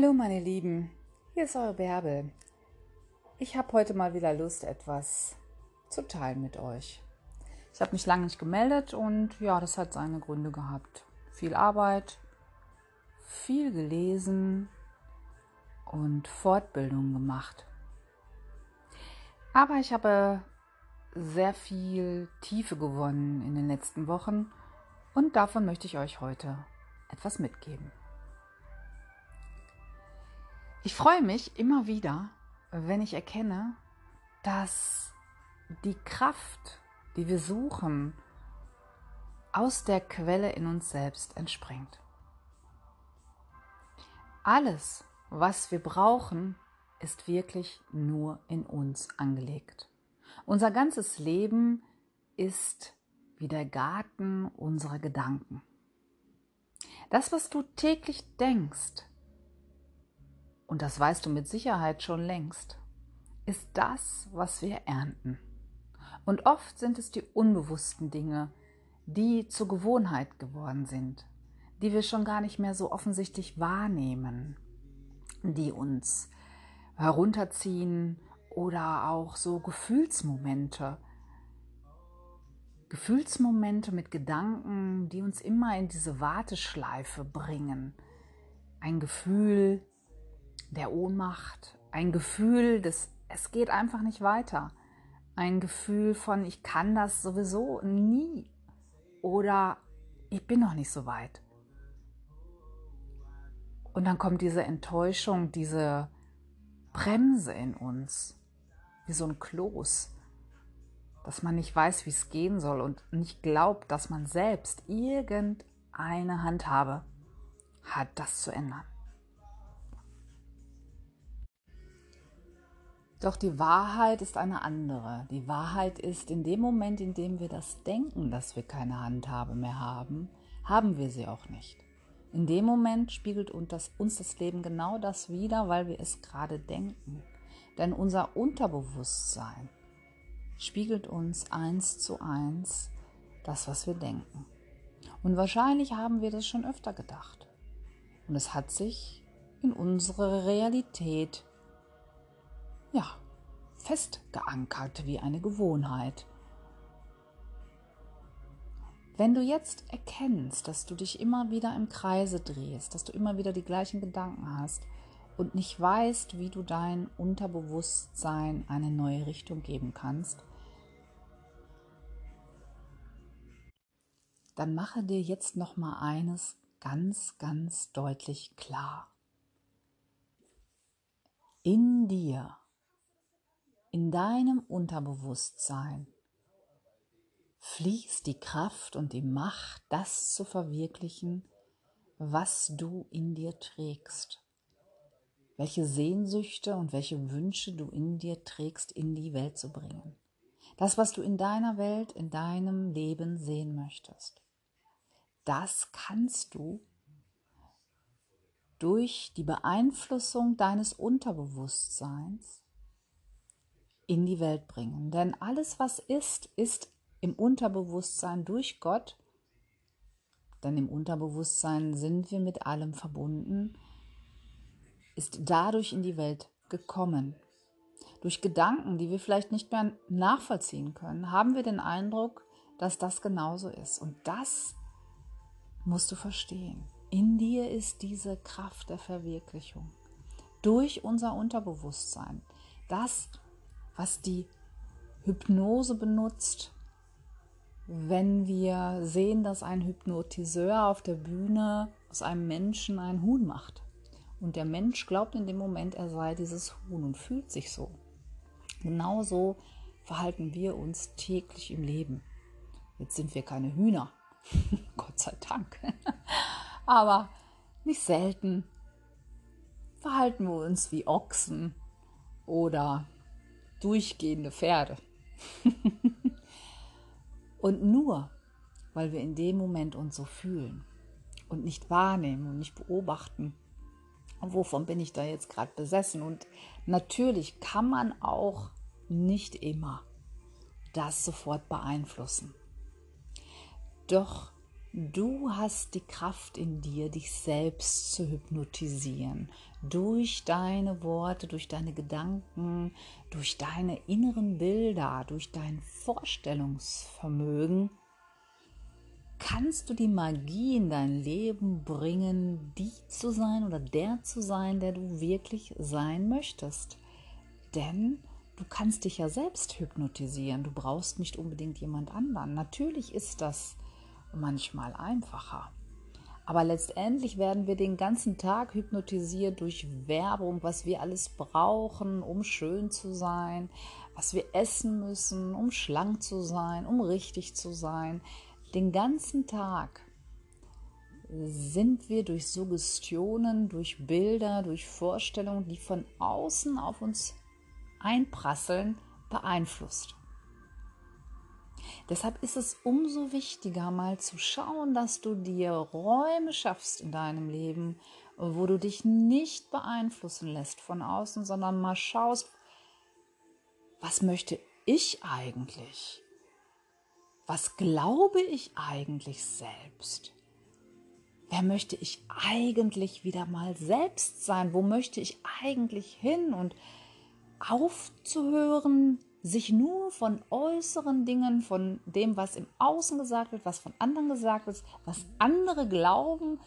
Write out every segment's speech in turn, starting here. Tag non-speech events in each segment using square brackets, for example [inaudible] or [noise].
Hallo meine Lieben, hier ist eure Bärbel. Ich habe heute mal wieder Lust, etwas zu teilen mit euch. Ich habe mich lange nicht gemeldet und ja, das hat seine Gründe gehabt. Viel Arbeit, viel gelesen und Fortbildung gemacht. Aber ich habe sehr viel Tiefe gewonnen in den letzten Wochen und davon möchte ich euch heute etwas mitgeben. Ich freue mich immer wieder, wenn ich erkenne, dass die Kraft, die wir suchen, aus der Quelle in uns selbst entspringt. Alles, was wir brauchen, ist wirklich nur in uns angelegt. Unser ganzes Leben ist wie der Garten unserer Gedanken. Das, was du täglich denkst, und das weißt du mit Sicherheit schon längst, ist das, was wir ernten. Und oft sind es die unbewussten Dinge, die zur Gewohnheit geworden sind, die wir schon gar nicht mehr so offensichtlich wahrnehmen, die uns herunterziehen oder auch so Gefühlsmomente. Gefühlsmomente mit Gedanken, die uns immer in diese Warteschleife bringen. Ein Gefühl, der Ohnmacht, ein Gefühl des, es geht einfach nicht weiter, ein Gefühl von, ich kann das sowieso nie oder ich bin noch nicht so weit. Und dann kommt diese Enttäuschung, diese Bremse in uns, wie so ein Kloß, dass man nicht weiß, wie es gehen soll und nicht glaubt, dass man selbst irgendeine Handhabe hat, das zu ändern. Doch die Wahrheit ist eine andere. Die Wahrheit ist, in dem Moment, in dem wir das denken, dass wir keine Handhabe mehr haben, haben wir sie auch nicht. In dem Moment spiegelt uns das, Leben genau das wider, weil wir es gerade denken. Denn unser Unterbewusstsein spiegelt uns eins zu eins das, was wir denken. Und wahrscheinlich haben wir das schon öfter gedacht. Und es hat sich in unsere Realität ja, festgeankert wie eine Gewohnheit. Wenn du jetzt erkennst, dass du dich immer wieder im Kreise drehst, dass du immer wieder die gleichen Gedanken hast und nicht weißt, wie du dein Unterbewusstsein eine neue Richtung geben kannst, dann mache dir jetzt noch mal eines ganz ganz deutlich klar. In dir in deinem Unterbewusstsein fließt die Kraft und die Macht, das zu verwirklichen, was du in dir trägst. Welche Sehnsüchte und welche Wünsche du in dir trägst, in die Welt zu bringen. Das, was du in deiner Welt, in deinem Leben sehen möchtest. Das kannst du durch die Beeinflussung deines Unterbewusstseins in die Welt bringen. Denn alles, was ist, ist im Unterbewusstsein durch Gott, denn im Unterbewusstsein sind wir mit allem verbunden, ist dadurch in die Welt gekommen. Durch Gedanken, die wir vielleicht nicht mehr nachvollziehen können, haben wir den Eindruck, dass das genauso ist. Und das musst du verstehen. In dir ist diese Kraft der Verwirklichung. Durch unser Unterbewusstsein. Das was die Hypnose benutzt, wenn wir sehen, dass ein Hypnotiseur auf der Bühne aus einem Menschen ein Huhn macht. Und der Mensch glaubt in dem Moment, er sei dieses Huhn und fühlt sich so. Genauso verhalten wir uns täglich im Leben. Jetzt sind wir keine Hühner, [laughs] Gott sei Dank. [laughs] Aber nicht selten verhalten wir uns wie Ochsen oder durchgehende Pferde. [laughs] und nur, weil wir in dem Moment uns so fühlen und nicht wahrnehmen und nicht beobachten, wovon bin ich da jetzt gerade besessen. Und natürlich kann man auch nicht immer das sofort beeinflussen. Doch Du hast die Kraft in dir, dich selbst zu hypnotisieren. Durch deine Worte, durch deine Gedanken, durch deine inneren Bilder, durch dein Vorstellungsvermögen kannst du die Magie in dein Leben bringen, die zu sein oder der zu sein, der du wirklich sein möchtest. Denn du kannst dich ja selbst hypnotisieren. Du brauchst nicht unbedingt jemand anderen. Natürlich ist das manchmal einfacher. Aber letztendlich werden wir den ganzen Tag hypnotisiert durch Werbung, was wir alles brauchen, um schön zu sein, was wir essen müssen, um schlank zu sein, um richtig zu sein. Den ganzen Tag sind wir durch Suggestionen, durch Bilder, durch Vorstellungen, die von außen auf uns einprasseln, beeinflusst. Deshalb ist es umso wichtiger, mal zu schauen, dass du dir Räume schaffst in deinem Leben, wo du dich nicht beeinflussen lässt von außen, sondern mal schaust, was möchte ich eigentlich? Was glaube ich eigentlich selbst? Wer möchte ich eigentlich wieder mal selbst sein? Wo möchte ich eigentlich hin? Und aufzuhören, sich nur von äußeren Dingen, von dem, was im Außen gesagt wird, was von anderen gesagt wird, was andere glauben,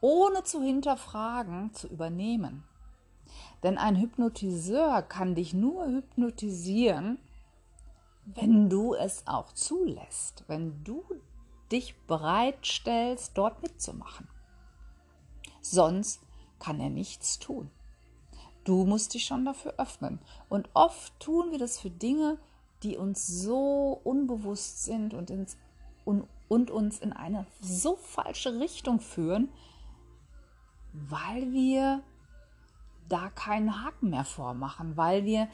ohne zu hinterfragen, zu übernehmen. Denn ein Hypnotiseur kann dich nur hypnotisieren, wenn du es auch zulässt, wenn du dich bereitstellst, dort mitzumachen. Sonst kann er nichts tun. Du musst dich schon dafür öffnen. Und oft tun wir das für Dinge, die uns so unbewusst sind und, ins, und, und uns in eine so falsche Richtung führen, weil wir da keinen Haken mehr vormachen, weil wir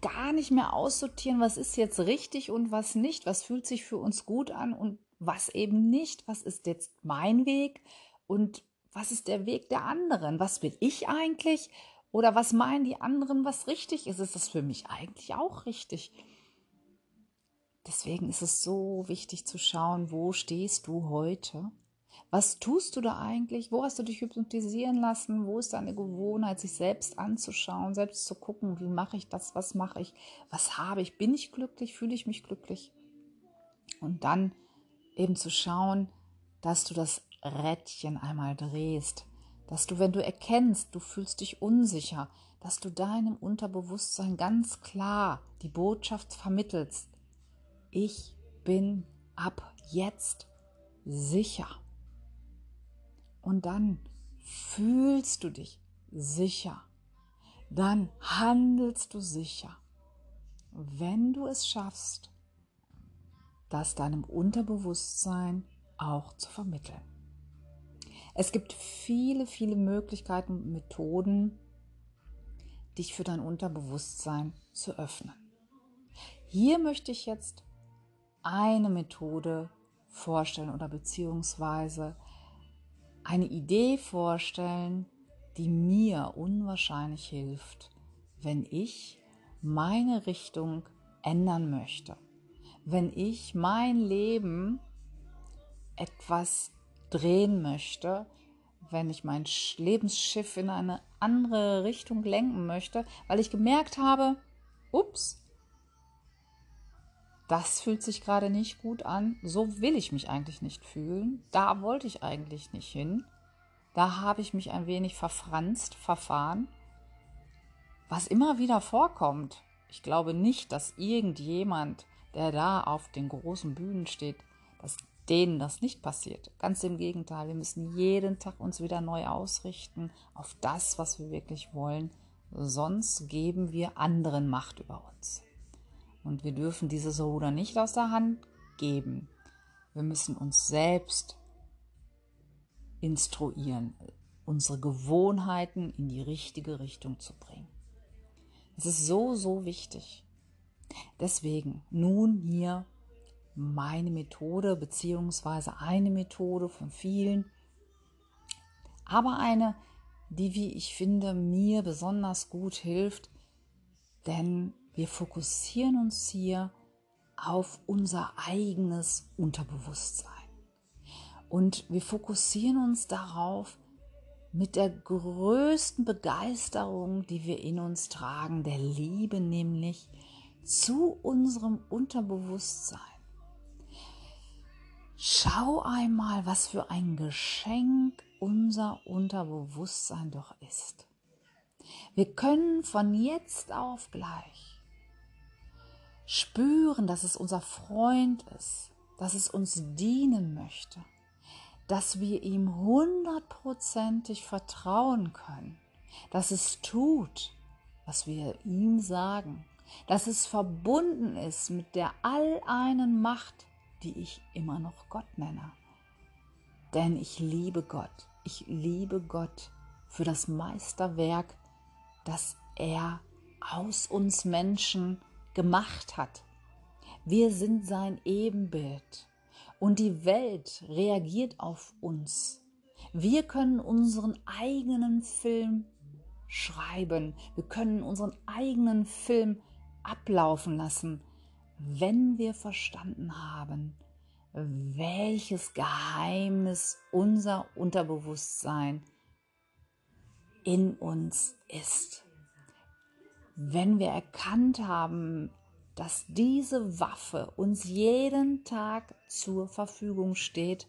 gar nicht mehr aussortieren, was ist jetzt richtig und was nicht, was fühlt sich für uns gut an und was eben nicht, was ist jetzt mein Weg und was ist der Weg der anderen? Was will ich eigentlich? Oder was meinen die anderen, was richtig ist? Ist das für mich eigentlich auch richtig? Deswegen ist es so wichtig zu schauen, wo stehst du heute? Was tust du da eigentlich? Wo hast du dich hypnotisieren lassen? Wo ist deine Gewohnheit, sich selbst anzuschauen, selbst zu gucken, wie mache ich das, was mache ich, was habe ich, bin ich glücklich, fühle ich mich glücklich? Und dann eben zu schauen, dass du das Rädchen einmal drehst, dass du, wenn du erkennst, du fühlst dich unsicher, dass du deinem Unterbewusstsein ganz klar die Botschaft vermittelst. Ich bin ab jetzt sicher. Und dann fühlst du dich sicher. Dann handelst du sicher. Wenn du es schaffst, das deinem Unterbewusstsein auch zu vermitteln. Es gibt viele, viele Möglichkeiten Methoden, dich für dein Unterbewusstsein zu öffnen. Hier möchte ich jetzt eine Methode vorstellen oder beziehungsweise eine Idee vorstellen, die mir unwahrscheinlich hilft, wenn ich meine Richtung ändern möchte, wenn ich mein Leben etwas drehen möchte, wenn ich mein Lebensschiff in eine andere Richtung lenken möchte, weil ich gemerkt habe, ups, das fühlt sich gerade nicht gut an, so will ich mich eigentlich nicht fühlen, da wollte ich eigentlich nicht hin, da habe ich mich ein wenig verfranst, verfahren, was immer wieder vorkommt. Ich glaube nicht, dass irgendjemand, der da auf den großen Bühnen steht, dass denen das nicht passiert. Ganz im Gegenteil, wir müssen jeden Tag uns wieder neu ausrichten auf das, was wir wirklich wollen. Sonst geben wir anderen Macht über uns. Und wir dürfen dieses Ruder nicht aus der Hand geben. Wir müssen uns selbst instruieren, unsere Gewohnheiten in die richtige Richtung zu bringen. Es ist so, so wichtig. Deswegen nun hier meine Methode beziehungsweise eine Methode von vielen, aber eine, die, wie ich finde, mir besonders gut hilft, denn wir fokussieren uns hier auf unser eigenes Unterbewusstsein. Und wir fokussieren uns darauf mit der größten Begeisterung, die wir in uns tragen, der Liebe nämlich zu unserem Unterbewusstsein. Schau einmal, was für ein Geschenk unser Unterbewusstsein doch ist. Wir können von jetzt auf gleich spüren, dass es unser Freund ist, dass es uns dienen möchte, dass wir ihm hundertprozentig vertrauen können, dass es tut, was wir ihm sagen, dass es verbunden ist mit der alleinen Macht, die ich immer noch Gott nenne. Denn ich liebe Gott, ich liebe Gott für das Meisterwerk, das er aus uns Menschen gemacht hat. Wir sind sein Ebenbild und die Welt reagiert auf uns. Wir können unseren eigenen Film schreiben. Wir können unseren eigenen Film ablaufen lassen, wenn wir verstanden haben, welches Geheimnis unser Unterbewusstsein in uns ist. Wenn wir erkannt haben, dass diese Waffe uns jeden Tag zur Verfügung steht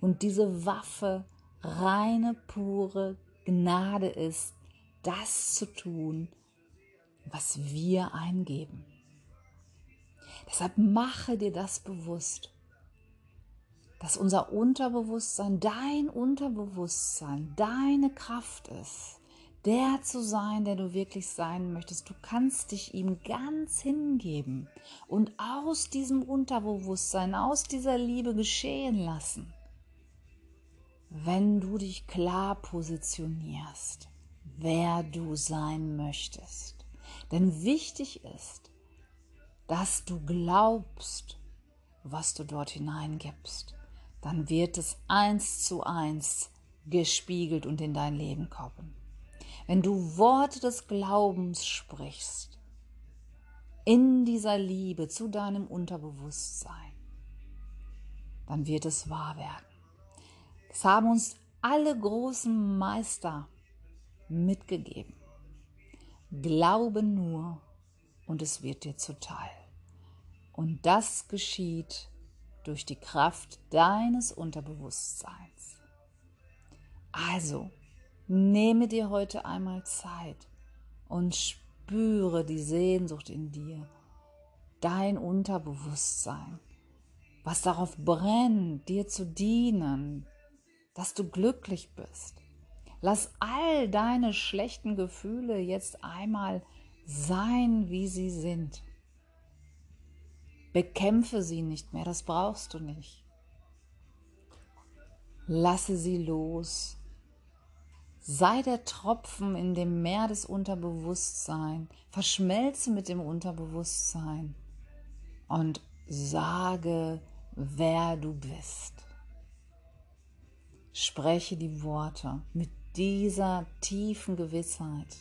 und diese Waffe reine, pure Gnade ist, das zu tun, was wir eingeben. Deshalb mache dir das bewusst, dass unser Unterbewusstsein dein Unterbewusstsein, deine Kraft ist, der zu sein, der du wirklich sein möchtest. Du kannst dich ihm ganz hingeben und aus diesem Unterbewusstsein, aus dieser Liebe geschehen lassen, wenn du dich klar positionierst, wer du sein möchtest. Denn wichtig ist, dass du glaubst, was du dort hineingibst. Dann wird es eins zu eins gespiegelt und in dein Leben kommen. Wenn du Worte des Glaubens sprichst, in dieser Liebe zu deinem Unterbewusstsein, dann wird es wahr werden. Es haben uns alle großen Meister mitgegeben. Glaube nur und es wird dir zuteil. Und das geschieht durch die Kraft deines Unterbewusstseins. Also, nehme dir heute einmal Zeit und spüre die Sehnsucht in dir, dein Unterbewusstsein, was darauf brennt, dir zu dienen, dass du glücklich bist. Lass all deine schlechten Gefühle jetzt einmal sein, wie sie sind. Bekämpfe sie nicht mehr, das brauchst du nicht. Lasse sie los. Sei der Tropfen in dem Meer des Unterbewusstseins. Verschmelze mit dem Unterbewusstsein und sage, wer du bist. Spreche die Worte mit dieser tiefen Gewissheit.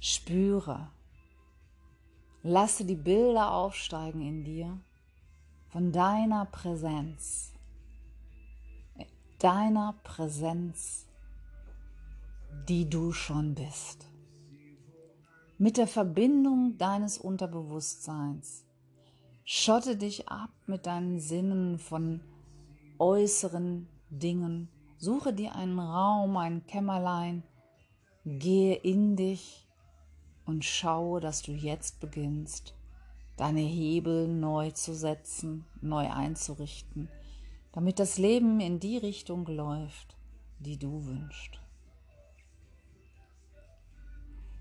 Spüre, Lasse die Bilder aufsteigen in dir von deiner Präsenz, deiner Präsenz, die du schon bist. Mit der Verbindung deines Unterbewusstseins schotte dich ab mit deinen Sinnen von äußeren Dingen. Suche dir einen Raum, ein Kämmerlein, gehe in dich und schaue, dass du jetzt beginnst, deine Hebel neu zu setzen, neu einzurichten, damit das Leben in die Richtung läuft, die du wünschst.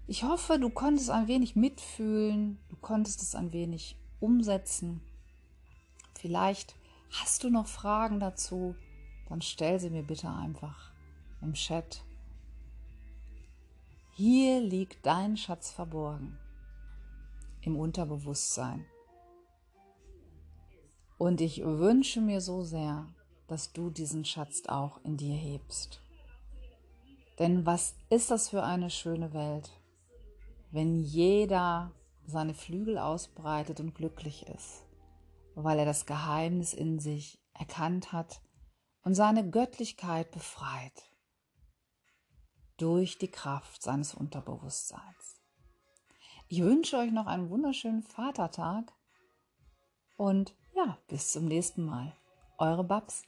Ich hoffe, du konntest ein wenig mitfühlen, du konntest es ein wenig umsetzen. Vielleicht hast du noch Fragen dazu, dann stell sie mir bitte einfach im Chat hier liegt dein Schatz verborgen im Unterbewusstsein. Und ich wünsche mir so sehr, dass du diesen Schatz auch in dir hebst. Denn was ist das für eine schöne Welt, wenn jeder seine Flügel ausbreitet und glücklich ist, weil er das Geheimnis in sich erkannt hat und seine Göttlichkeit befreit durch die Kraft seines Unterbewusstseins. Ich wünsche euch noch einen wunderschönen Vatertag und ja, bis zum nächsten Mal. Eure Babs.